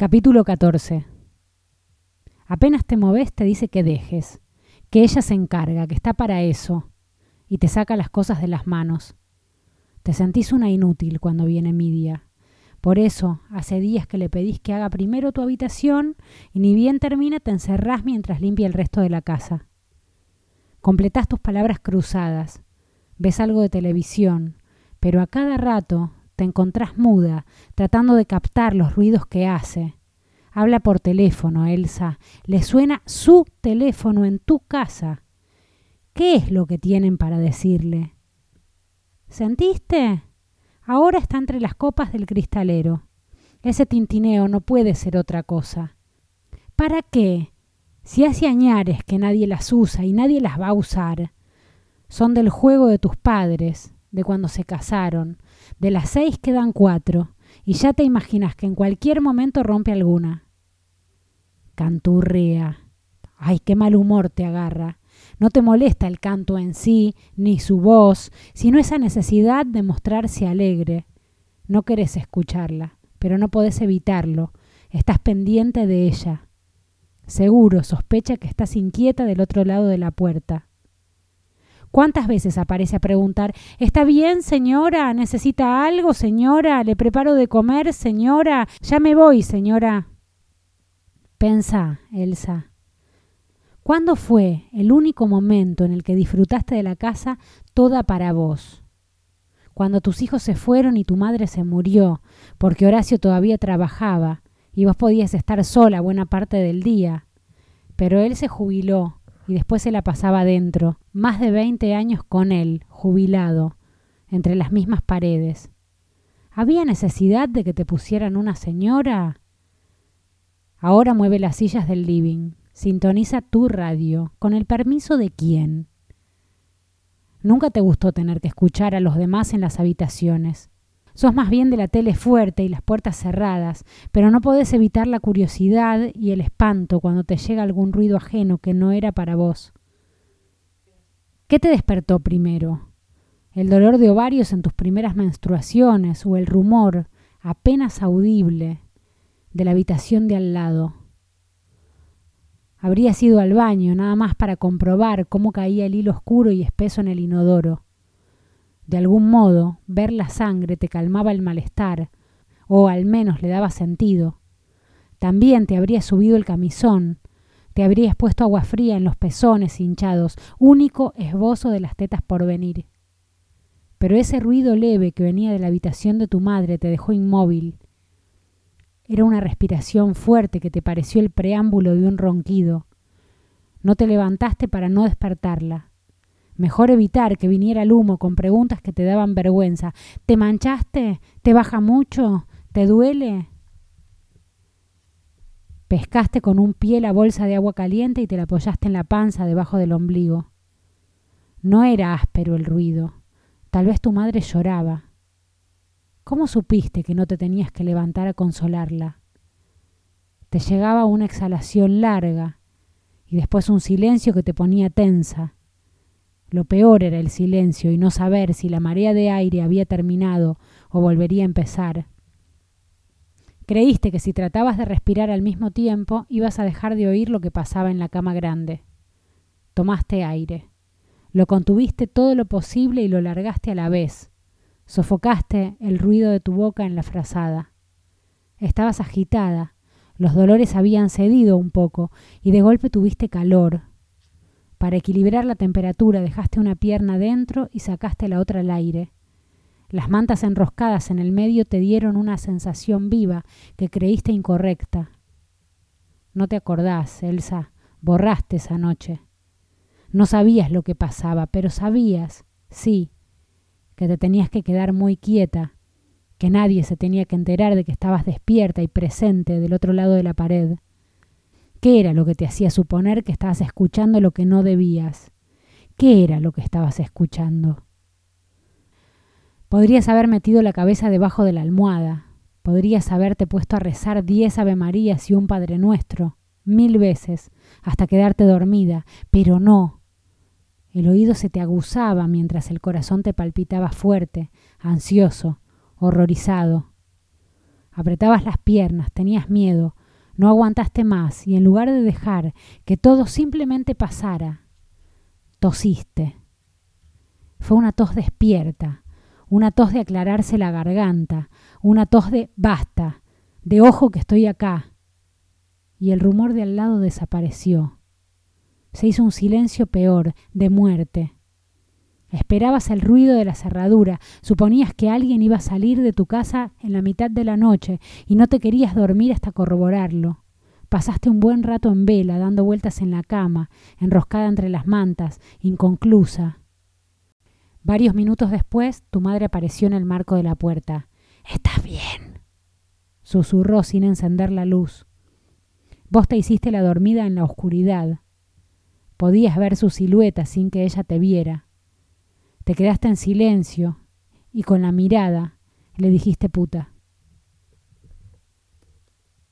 Capítulo 14. Apenas te moves te dice que dejes, que ella se encarga, que está para eso, y te saca las cosas de las manos. Te sentís una inútil cuando viene mi día. Por eso, hace días que le pedís que haga primero tu habitación y ni bien termina te encerrás mientras limpia el resto de la casa. Completás tus palabras cruzadas, ves algo de televisión, pero a cada rato te encontrás muda, tratando de captar los ruidos que hace. Habla por teléfono, Elsa. Le suena su teléfono en tu casa. ¿Qué es lo que tienen para decirle? ¿Sentiste? Ahora está entre las copas del cristalero. Ese tintineo no puede ser otra cosa. ¿Para qué? Si hace añares que nadie las usa y nadie las va a usar. Son del juego de tus padres, de cuando se casaron. De las seis quedan cuatro, y ya te imaginas que en cualquier momento rompe alguna. Canturrea. Ay, qué mal humor te agarra. No te molesta el canto en sí, ni su voz, sino esa necesidad de mostrarse alegre. No querés escucharla, pero no podés evitarlo. Estás pendiente de ella. Seguro, sospecha que estás inquieta del otro lado de la puerta. ¿Cuántas veces aparece a preguntar ¿Está bien, señora? ¿Necesita algo, señora? ¿Le preparo de comer, señora? Ya me voy, señora. Pensa, Elsa. ¿Cuándo fue el único momento en el que disfrutaste de la casa toda para vos? Cuando tus hijos se fueron y tu madre se murió, porque Horacio todavía trabajaba y vos podías estar sola buena parte del día. Pero él se jubiló y después se la pasaba dentro, más de veinte años con él, jubilado, entre las mismas paredes. ¿Había necesidad de que te pusieran una señora? Ahora mueve las sillas del living, sintoniza tu radio, con el permiso de quién. Nunca te gustó tener que escuchar a los demás en las habitaciones. Sos más bien de la tele fuerte y las puertas cerradas, pero no podés evitar la curiosidad y el espanto cuando te llega algún ruido ajeno que no era para vos. ¿Qué te despertó primero? ¿El dolor de ovarios en tus primeras menstruaciones o el rumor, apenas audible, de la habitación de al lado? Habrías ido al baño nada más para comprobar cómo caía el hilo oscuro y espeso en el inodoro. De algún modo, ver la sangre te calmaba el malestar, o al menos le daba sentido. También te habrías subido el camisón, te habrías puesto agua fría en los pezones hinchados, único esbozo de las tetas por venir. Pero ese ruido leve que venía de la habitación de tu madre te dejó inmóvil. Era una respiración fuerte que te pareció el preámbulo de un ronquido. No te levantaste para no despertarla. Mejor evitar que viniera el humo con preguntas que te daban vergüenza. ¿Te manchaste? ¿Te baja mucho? ¿Te duele? Pescaste con un pie la bolsa de agua caliente y te la apoyaste en la panza debajo del ombligo. No era áspero el ruido. Tal vez tu madre lloraba. ¿Cómo supiste que no te tenías que levantar a consolarla? Te llegaba una exhalación larga y después un silencio que te ponía tensa lo peor era el silencio y no saber si la marea de aire había terminado o volvería a empezar. Creíste que si tratabas de respirar al mismo tiempo ibas a dejar de oír lo que pasaba en la cama grande. Tomaste aire. Lo contuviste todo lo posible y lo largaste a la vez. Sofocaste el ruido de tu boca en la frazada. Estabas agitada, los dolores habían cedido un poco y de golpe tuviste calor, para equilibrar la temperatura dejaste una pierna dentro y sacaste la otra al aire. Las mantas enroscadas en el medio te dieron una sensación viva que creíste incorrecta. No te acordás, Elsa, borraste esa noche. No sabías lo que pasaba, pero sabías, sí, que te tenías que quedar muy quieta, que nadie se tenía que enterar de que estabas despierta y presente del otro lado de la pared. ¿Qué era lo que te hacía suponer que estabas escuchando lo que no debías? ¿Qué era lo que estabas escuchando? Podrías haber metido la cabeza debajo de la almohada. Podrías haberte puesto a rezar diez Ave Marías y un Padre Nuestro, mil veces, hasta quedarte dormida, pero no. El oído se te aguzaba mientras el corazón te palpitaba fuerte, ansioso, horrorizado. Apretabas las piernas, tenías miedo, no aguantaste más y en lugar de dejar que todo simplemente pasara, tosiste. Fue una tos despierta, una tos de aclararse la garganta, una tos de basta, de ojo que estoy acá. Y el rumor de al lado desapareció. Se hizo un silencio peor, de muerte. Esperabas el ruido de la cerradura, suponías que alguien iba a salir de tu casa en la mitad de la noche y no te querías dormir hasta corroborarlo. Pasaste un buen rato en vela, dando vueltas en la cama, enroscada entre las mantas, inconclusa. Varios minutos después, tu madre apareció en el marco de la puerta. ¿Estás bien? susurró sin encender la luz. Vos te hiciste la dormida en la oscuridad. Podías ver su silueta sin que ella te viera. Te quedaste en silencio y con la mirada le dijiste puta.